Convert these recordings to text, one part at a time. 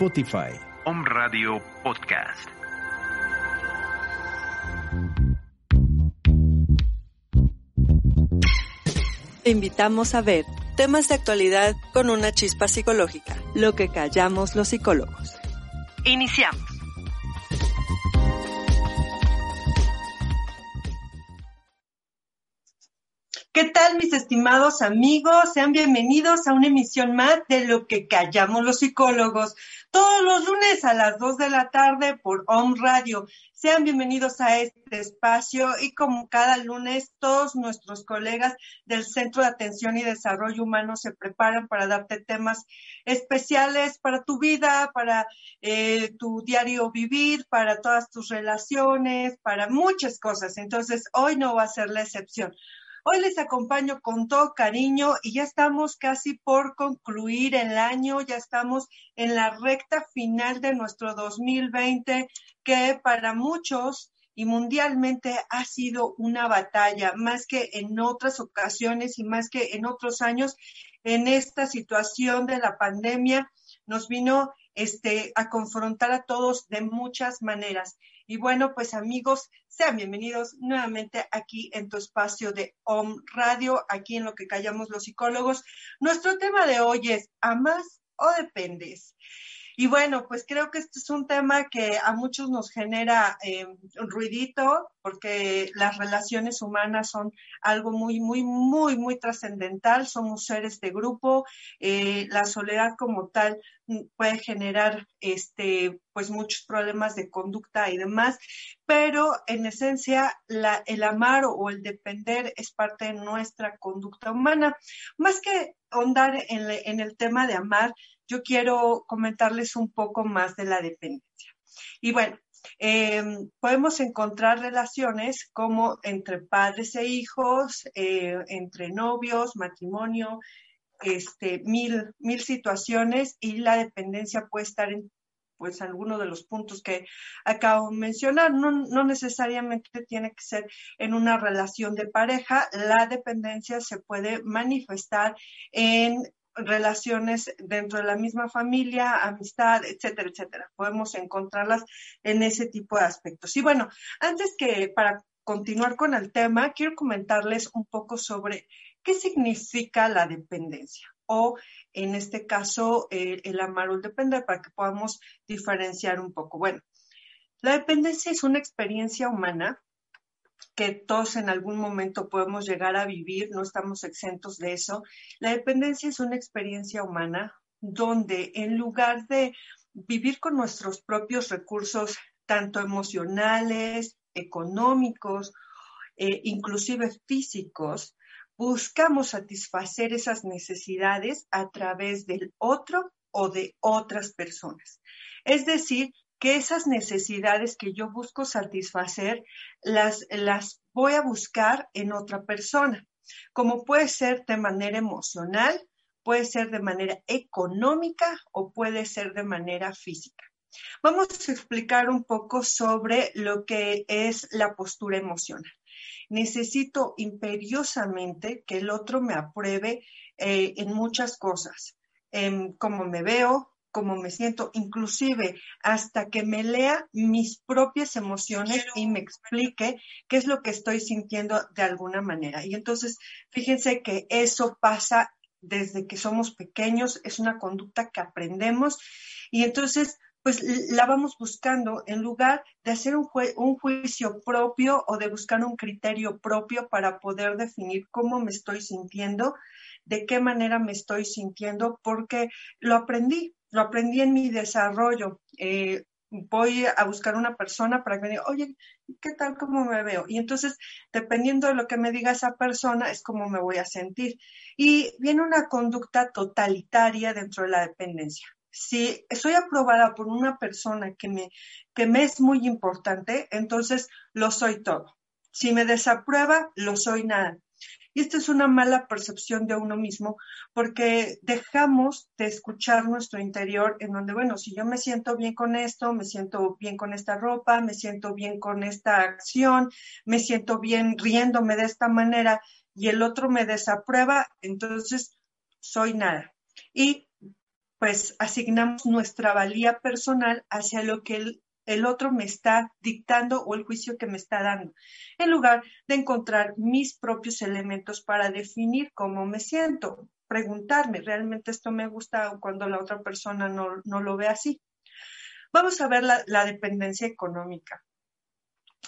Spotify. Om Radio Podcast. Te invitamos a ver temas de actualidad con una chispa psicológica, lo que callamos los psicólogos. Iniciamos. ¿Qué tal mis estimados amigos? Sean bienvenidos a una emisión más de lo que callamos los psicólogos. Todos los lunes a las 2 de la tarde por Home Radio. Sean bienvenidos a este espacio y como cada lunes todos nuestros colegas del Centro de Atención y Desarrollo Humano se preparan para darte temas especiales para tu vida, para eh, tu diario vivir, para todas tus relaciones, para muchas cosas. Entonces hoy no va a ser la excepción. Hoy les acompaño con todo cariño y ya estamos casi por concluir el año, ya estamos en la recta final de nuestro 2020, que para muchos y mundialmente ha sido una batalla, más que en otras ocasiones y más que en otros años, en esta situación de la pandemia nos vino este, a confrontar a todos de muchas maneras. Y bueno, pues amigos, sean bienvenidos nuevamente aquí en tu espacio de Om Radio, aquí en lo que callamos los psicólogos. Nuestro tema de hoy es ¿amas o dependes? Y bueno, pues creo que este es un tema que a muchos nos genera eh, ruidito, porque las relaciones humanas son algo muy, muy, muy, muy trascendental. Somos seres de grupo. Eh, la soledad como tal mm, puede generar este, pues muchos problemas de conducta y demás, pero en esencia el amar o el depender es parte de nuestra conducta humana. Más que ahondar en, en el tema de amar, yo quiero comentarles un poco más de la dependencia. Y bueno, em, podemos encontrar relaciones como entre padres e hijos, eh, entre novios, matrimonio, este, mil, mil situaciones y la dependencia puede estar en pues alguno de los puntos que acabo de mencionar. No, no, necesariamente tiene que ser en una relación de pareja. La dependencia se puede manifestar en relaciones dentro de la misma familia, amistad, etcétera, etcétera. Podemos encontrarlas en ese tipo de aspectos. Y bueno, antes que para continuar con el tema, quiero comentarles un poco sobre qué significa la dependencia o en este caso el el depender para que podamos diferenciar un poco. Bueno, la dependencia es una experiencia humana que todos en algún momento podemos llegar a vivir, no estamos exentos de eso. La dependencia es una experiencia humana donde en lugar de vivir con nuestros propios recursos, tanto emocionales, económicos, eh, inclusive físicos, buscamos satisfacer esas necesidades a través del otro o de otras personas. Es decir, que esas necesidades que yo busco satisfacer las, las voy a buscar en otra persona, como puede ser de manera emocional, puede ser de manera económica o puede ser de manera física. Vamos a explicar un poco sobre lo que es la postura emocional. Necesito imperiosamente que el otro me apruebe eh, en muchas cosas, en cómo me veo, cómo me siento, inclusive hasta que me lea mis propias emociones y me explique qué es lo que estoy sintiendo de alguna manera. Y entonces, fíjense que eso pasa desde que somos pequeños, es una conducta que aprendemos y entonces pues la vamos buscando en lugar de hacer un, un, juicio propio o de buscar un criterio propio para poder definir cómo me estoy sintiendo, de qué manera me estoy sintiendo, porque lo aprendí, lo aprendí en mi desarrollo. Eh, voy a buscar una persona para que me diga, oye, ¿qué tal cómo me veo? Y entonces, dependiendo de lo que me diga esa persona, es cómo me voy a sentir. Y viene una conducta totalitaria dentro de la dependencia. Si soy aprobada por una persona que me, que me es muy importante, entonces lo soy todo. Si me desaprueba, lo soy nada. Y esta es una mala percepción de uno mismo porque dejamos de escuchar nuestro interior en donde, bueno, si yo me siento bien con esto, me siento bien con esta ropa, me siento bien con esta acción, me siento bien riéndome de esta manera y el otro me desaprueba, entonces soy nada. Y pues asignamos nuestra valía personal hacia lo que el el otro me está dictando o el juicio que me está dando, en lugar de encontrar mis propios elementos para definir cómo me siento, preguntarme, ¿realmente esto me gusta cuando la otra persona no, lo ve así? Vamos a ver la, la dependencia económica.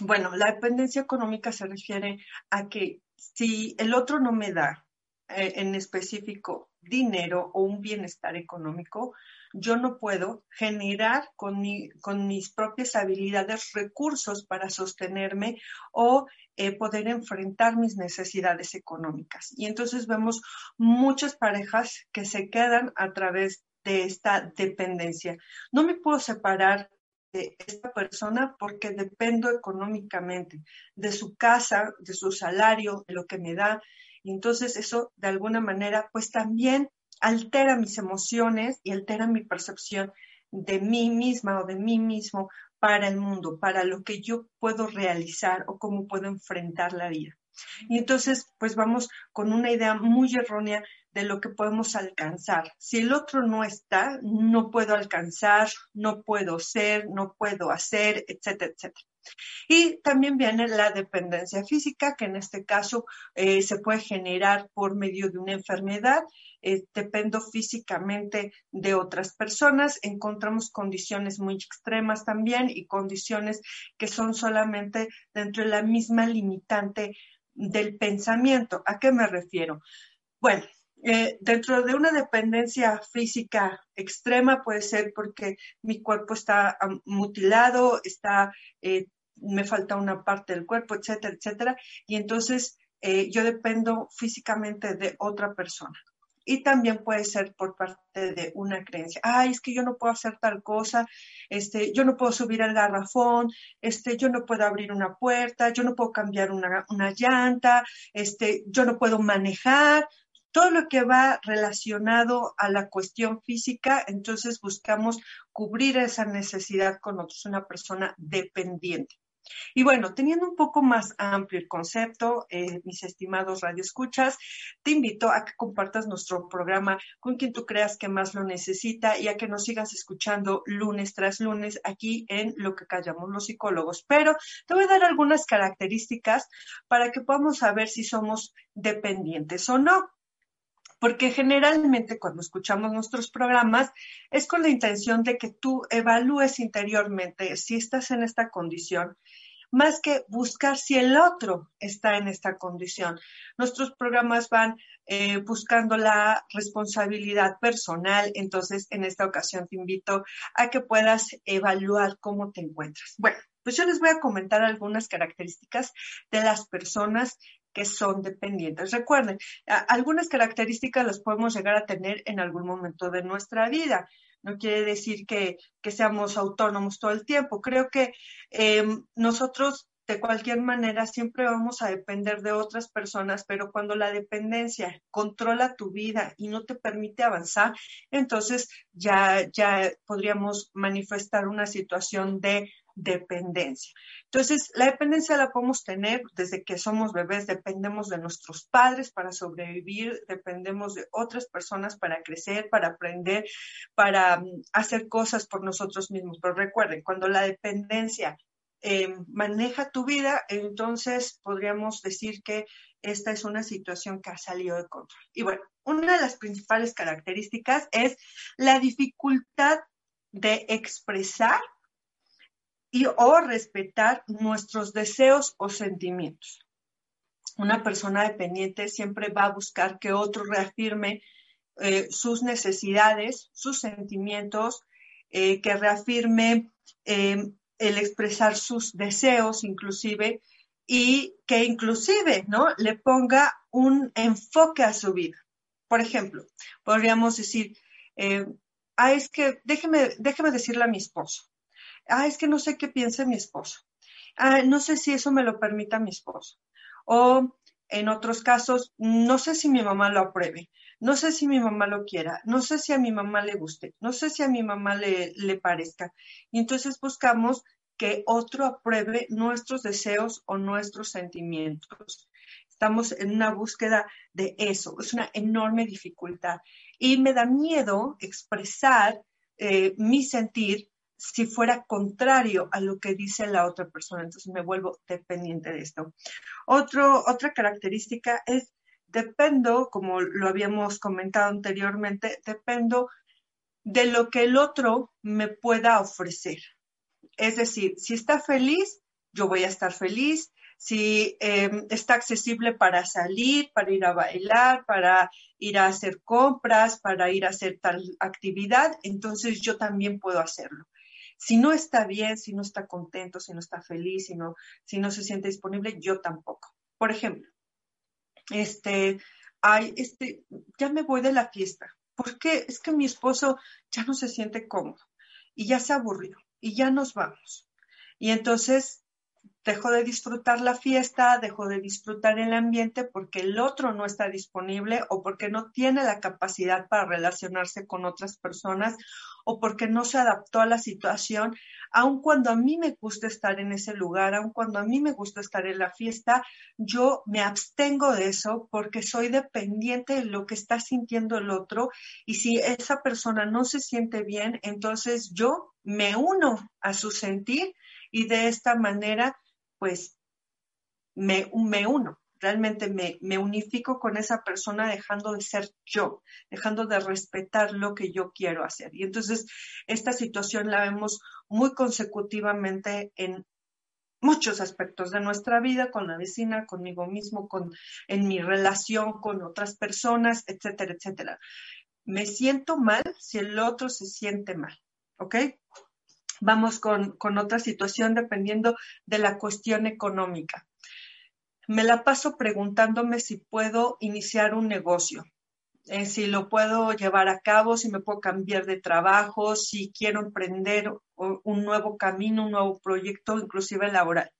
Bueno, la dependencia económica se refiere a que si el otro no me da eh, en específico dinero o un bienestar económico, yo no puedo generar con, con mis propias habilidades recursos para sostenerme o eh, poder enfrentar mis necesidades económicas. Y entonces vemos muchas parejas que se quedan a través de esta dependencia. No me puedo separar de esta persona porque dependo económicamente de su casa, de su salario, de lo que me da. Y entonces eso de alguna manera pues también altera mis emociones y altera mi percepción de mí misma o de mí mismo para el mundo, para lo que yo puedo realizar o cómo puedo enfrentar la vida. Y entonces, pues vamos con una idea muy errónea de lo que podemos alcanzar. Si el otro no está, no puedo alcanzar, no puedo ser, no puedo hacer, etcétera, etcétera. Y también viene la dependencia física, que en este caso eh, se puede generar por medio de una enfermedad. Eh, dependo físicamente de otras personas. Encontramos condiciones muy extremas también y condiciones que son solamente dentro de la misma limitante del pensamiento. ¿A qué me refiero? Bueno, eh, dentro de una dependencia física extrema puede ser porque mi cuerpo está mutilado, está, eh, me falta una parte del cuerpo, etcétera, etcétera, y entonces eh, yo dependo físicamente de otra persona. Y también puede ser por parte de una creencia. Ay, es que yo no puedo hacer tal cosa, este, yo no puedo subir al garrafón, este, yo no puedo abrir una puerta, yo no puedo cambiar una, una llanta, este, yo no puedo manejar, todo lo que va relacionado a la cuestión física, entonces buscamos cubrir esa necesidad con otros, una persona dependiente. Y bueno, teniendo un poco más amplio el concepto, eh, mis estimados radioescuchas, te invito a que compartas nuestro programa con quien tú creas que más lo necesita y a que nos sigas escuchando lunes tras lunes aquí en Lo que callamos los psicólogos. Pero te voy a dar algunas características para que podamos saber si somos dependientes o no porque generalmente cuando escuchamos nuestros programas es con la intención de que tú evalúes interiormente si estás en esta condición, más que buscar si el otro está en esta condición. Nuestros programas van eh, buscando la responsabilidad personal, entonces en esta ocasión te invito a que puedas evaluar cómo te encuentras. Bueno, pues yo les voy a comentar algunas características de las personas que son dependientes. Recuerden, algunas características las podemos llegar a tener en algún momento de nuestra vida. No quiere decir que, seamos autónomos todo el tiempo. Creo que em, nosotros de cualquier manera siempre vamos a depender de otras personas, pero cuando la dependencia controla tu vida y no te permite avanzar, entonces ya, ya podríamos manifestar una situación de dependencia. Entonces, la dependencia la podemos tener desde que somos bebés, dependemos de nuestros padres para sobrevivir, dependemos de otras personas para crecer, para aprender, para mm, hacer cosas por nosotros mismos. Pero recuerden, cuando la dependencia eh, maneja tu vida, entonces podríamos decir que esta es una situación que ha salido de control. Y bueno, una de las principales características es la dificultad de expresar y o respetar nuestros deseos o sentimientos. Una persona dependiente siempre va a buscar que otro reafirme eh, sus necesidades, sus sentimientos, eh, que reafirme eh, el expresar sus deseos inclusive y que inclusive ¿no? le ponga un enfoque a su vida. Por ejemplo, podríamos decir, ah, es que déjeme, déjeme decirle a mi esposo, ah, es que no sé qué piensa mi esposo, ah, no sé si eso me lo permita mi esposo. O en otros casos, no sé si mi mamá lo apruebe, no sé si mi mamá lo quiera, no sé si a mi mamá le guste, no sé si a mi mamá le, le parezca. Y entonces buscamos que otro apruebe nuestros deseos o nuestros sentimientos. Estamos en una búsqueda de eso, es una enorme dificultad. Y me da miedo expresar eh, mi sentir si fuera contrario a lo que dice la otra persona. Entonces me vuelvo dependiente de esto. Otro, otra característica es, dependo, como lo habíamos comentado anteriormente, dependo de lo que el otro me pueda ofrecer. Es decir, si está feliz, yo voy a estar feliz. Si em, está accesible para salir, para ir a bailar, para ir a hacer compras, para ir a hacer tal actividad, entonces yo también puedo hacerlo. Si no está bien, si no está contento, si no está feliz, si no, si no se siente disponible, yo tampoco. Por ejemplo, este, ay, este, ya me voy de la fiesta. ¿Por qué? Es que mi esposo ya no se siente cómodo y ya se aburrió y ya nos vamos. Y entonces dejo de disfrutar la fiesta, dejo de disfrutar el ambiente porque el otro no está disponible o porque no tiene la capacidad para relacionarse con otras personas o porque no se adaptó a la situación, aun cuando a mí me gusta estar en ese lugar, aun cuando a mí me gusta estar en la fiesta, yo me abstengo de eso porque soy dependiente de lo que está sintiendo el otro y si esa persona no se siente bien, entonces yo me uno a su sentir y de esta manera pues me, me uno, realmente me, me, unifico con esa persona dejando de ser yo, dejando de respetar lo que yo quiero hacer. Y entonces esta situación la vemos muy consecutivamente en muchos aspectos de nuestra vida, con la vecina, conmigo mismo, con, en mi relación con otras personas, etcétera, etcétera. Me siento mal si el otro se siente mal, ¿ok? Vamos con, otra situación dependiendo de la cuestión económica. Me la paso preguntándome si puedo iniciar un negocio, eh, si lo puedo llevar a cabo, si me puedo cambiar de trabajo, si quiero emprender un nuevo camino, un nuevo proyecto, inclusive laboral.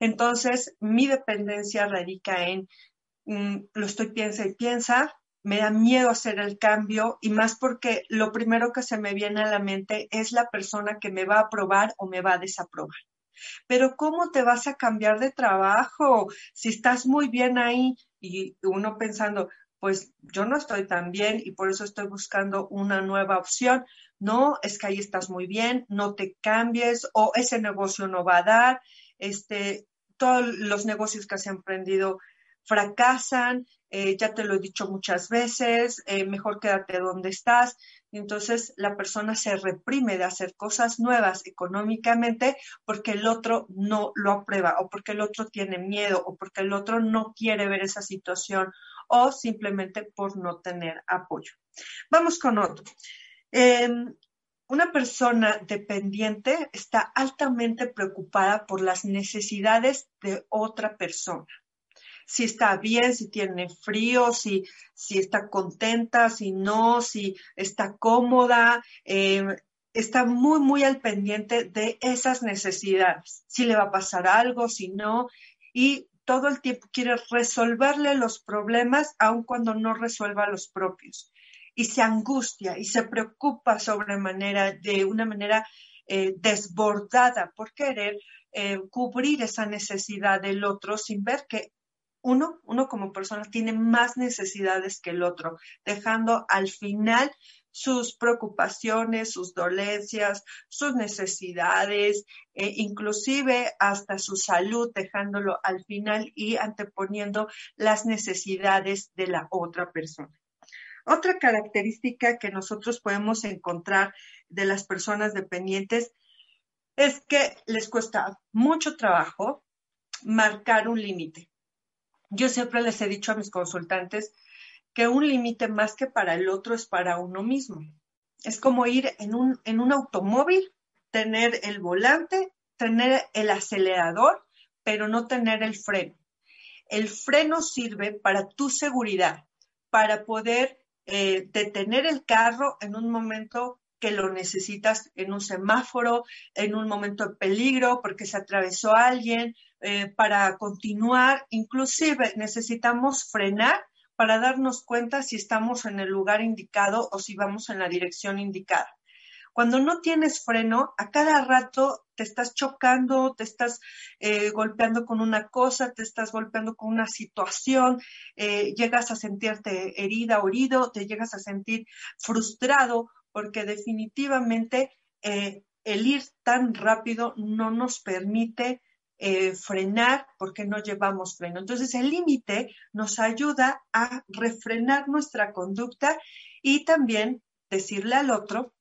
Entonces, mi dependencia radica en, mm, lo estoy piensa y piensa, me da miedo hacer el cambio y más porque lo primero que se me viene a la mente es la persona que me va a aprobar o me va a desaprobar. Pero ¿cómo te vas a cambiar de trabajo si estás muy bien ahí? Y uno pensando, pues yo no estoy tan bien y por eso estoy buscando una nueva opción. No, es que ahí estás muy bien, no te cambies o ese negocio no va a dar. Este, todos los negocios que han emprendido fracasan, eh, ya te lo he dicho muchas veces, eh, mejor quédate donde estás. entonces la persona se reprime de hacer cosas nuevas económicamente porque el otro no lo aprueba o porque el otro tiene miedo o porque el otro no quiere ver esa situación o simplemente por no tener apoyo. Vamos con otro. Em, una persona dependiente está altamente preocupada por las necesidades de otra persona si está bien, si tiene frío, si, si está contenta, si no, si está cómoda. Eh, está muy, muy al pendiente de esas necesidades, si le va a pasar algo, si no, y todo el tiempo quiere resolverle los problemas, aun cuando no resuelva los propios. Y se angustia y se preocupa sobremanera, de una manera eh, desbordada por querer eh, cubrir esa necesidad del otro sin ver que uno, uno como persona tiene más necesidades que el otro, dejando al final sus preocupaciones, sus dolencias, sus necesidades, eh, inclusive hasta su salud, dejándolo al final y anteponiendo las necesidades de la otra persona. Otra característica que nosotros podemos encontrar de las personas dependientes es que les cuesta mucho trabajo marcar un límite. Yo siempre les he dicho a mis consultantes que un límite más que para el otro es para uno mismo. Es como ir en un, en un automóvil, tener el volante, tener el acelerador, pero no tener el freno. El freno sirve para tu seguridad, para poder eh, detener el carro en un momento que lo necesitas en un semáforo, en un momento de peligro, porque se atravesó alguien, eh, para continuar. Inclusive necesitamos frenar para darnos cuenta si estamos en el lugar indicado o si vamos en la dirección indicada. Cuando no tienes freno, a cada rato te estás chocando, te estás eh, golpeando con una cosa, te estás golpeando con una situación, eh, llegas a sentirte herida o herido, te llegas a sentir frustrado porque definitivamente el ir tan rápido no nos permite eh, frenar porque no llevamos freno. Entonces, el límite nos ayuda a refrenar nuestra conducta y también decirle al otro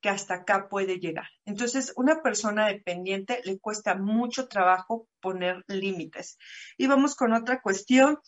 que hasta acá puede llegar. Entonces, una persona dependiente le cuesta mucho trabajo poner límites. Y vamos con otra cuestión.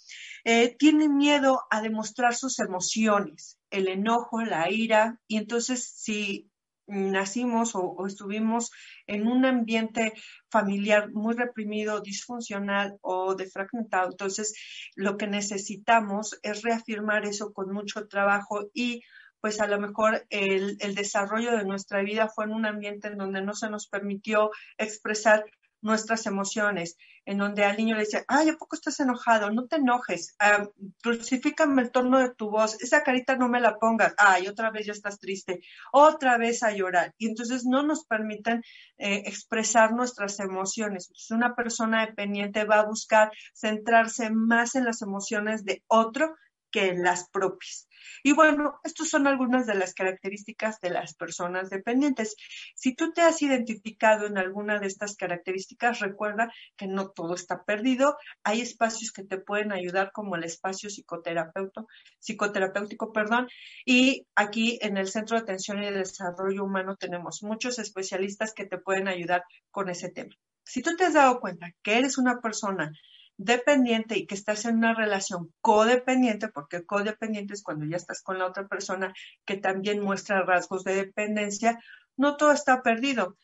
Eh, tiene miedo a demostrar sus emociones, el enojo, la ira. Y entonces, si nacimos o, estuvimos en un ambiente familiar muy reprimido, disfuncional o defragmentado. Entonces, lo que necesitamos es reafirmar eso con mucho trabajo y pues a lo mejor el, el, desarrollo de nuestra vida fue en un ambiente en donde no se nos permitió expresar nuestras emociones, en donde al niño le dice, ay, ¿a poco estás enojado? No te enojes, uh, crucifícame el tono de tu voz, esa carita no me la pongas, ay, otra vez ya estás triste, otra vez a llorar. Y entonces no nos permiten eh, expresar nuestras emociones. Una persona dependiente va a buscar centrarse más en las emociones de otro que en las propias. Y bueno, estas son algunas de las características de las personas dependientes. Si tú te has identificado en alguna de estas características, recuerda que no todo está perdido. Hay espacios que te pueden ayudar, como el espacio psicoterapeuta, psicoterapéutico, perdón. Y aquí en el Centro de Atención y Desarrollo Humano tenemos muchos especialistas que te pueden ayudar con ese tema. Si tú te has dado cuenta que eres una persona dependiente y que estás en una relación codependiente, porque codependiente es cuando ya estás con la otra persona que también muestra rasgos de dependencia, no todo está perdido.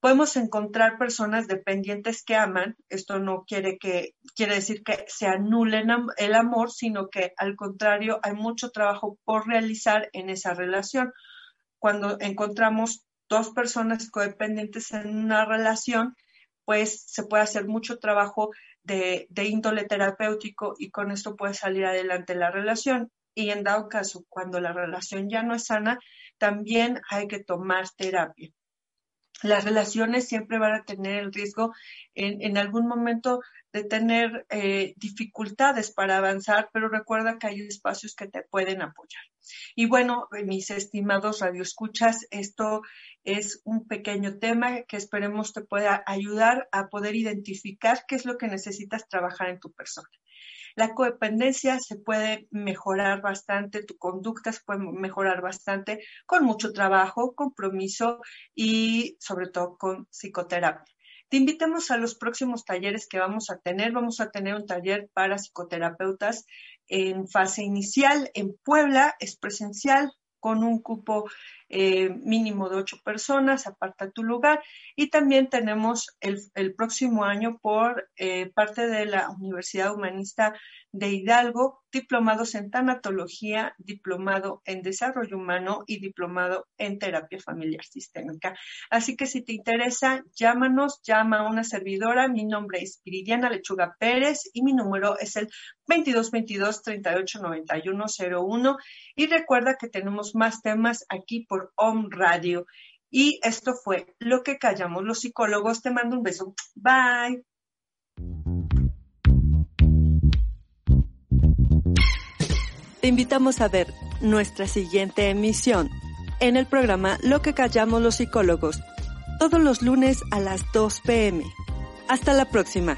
Podemos encontrar personas dependientes que aman, esto no quiere, que, quiere decir que se anulen el amor, sino que al contrario hay mucho trabajo por realizar en esa relación. Cuando encontramos dos personas codependientes en una relación, pues se puede hacer mucho trabajo de, índole terapéutico y con esto puede salir adelante la relación. Y en dado caso, cuando la relación ya no es sana, también hay que tomar terapia. Las relaciones siempre van a tener el riesgo en, en algún momento de tener eh, dificultades para avanzar, pero recuerda que hay espacios que te pueden apoyar. Y bueno, mis estimados radioescuchas, esto es un pequeño tema que esperemos te pueda ayudar a poder identificar qué es lo que necesitas trabajar en tu persona. La codependencia se puede mejorar bastante, tu conducta se puede mejorar bastante con mucho trabajo, compromiso y sobre todo con psicoterapia. Te invitamos a los próximos talleres que vamos a tener. Vamos a tener un taller para psicoterapeutas en fase inicial en Puebla, es presencial con un cupo eh, mínimo de ocho personas, aparta tu lugar. Y también tenemos el, el próximo año por eh, parte de la Universidad Humanista de Hidalgo, diplomados en tanatología, diplomado en desarrollo humano y diplomado en terapia familiar sistémica. Así que si te interesa, llámanos, llama a una servidora. Mi nombre es Viridiana Lechuga Pérez y mi número es el 2222 389101 y recuerda que tenemos más temas aquí por Om Radio. Y esto fue lo que callamos los psicólogos. Te mando un beso. Bye. Te invitamos a ver nuestra siguiente emisión en el programa Lo que callamos los psicólogos, todos los lunes a las 2 pm. Hasta la próxima.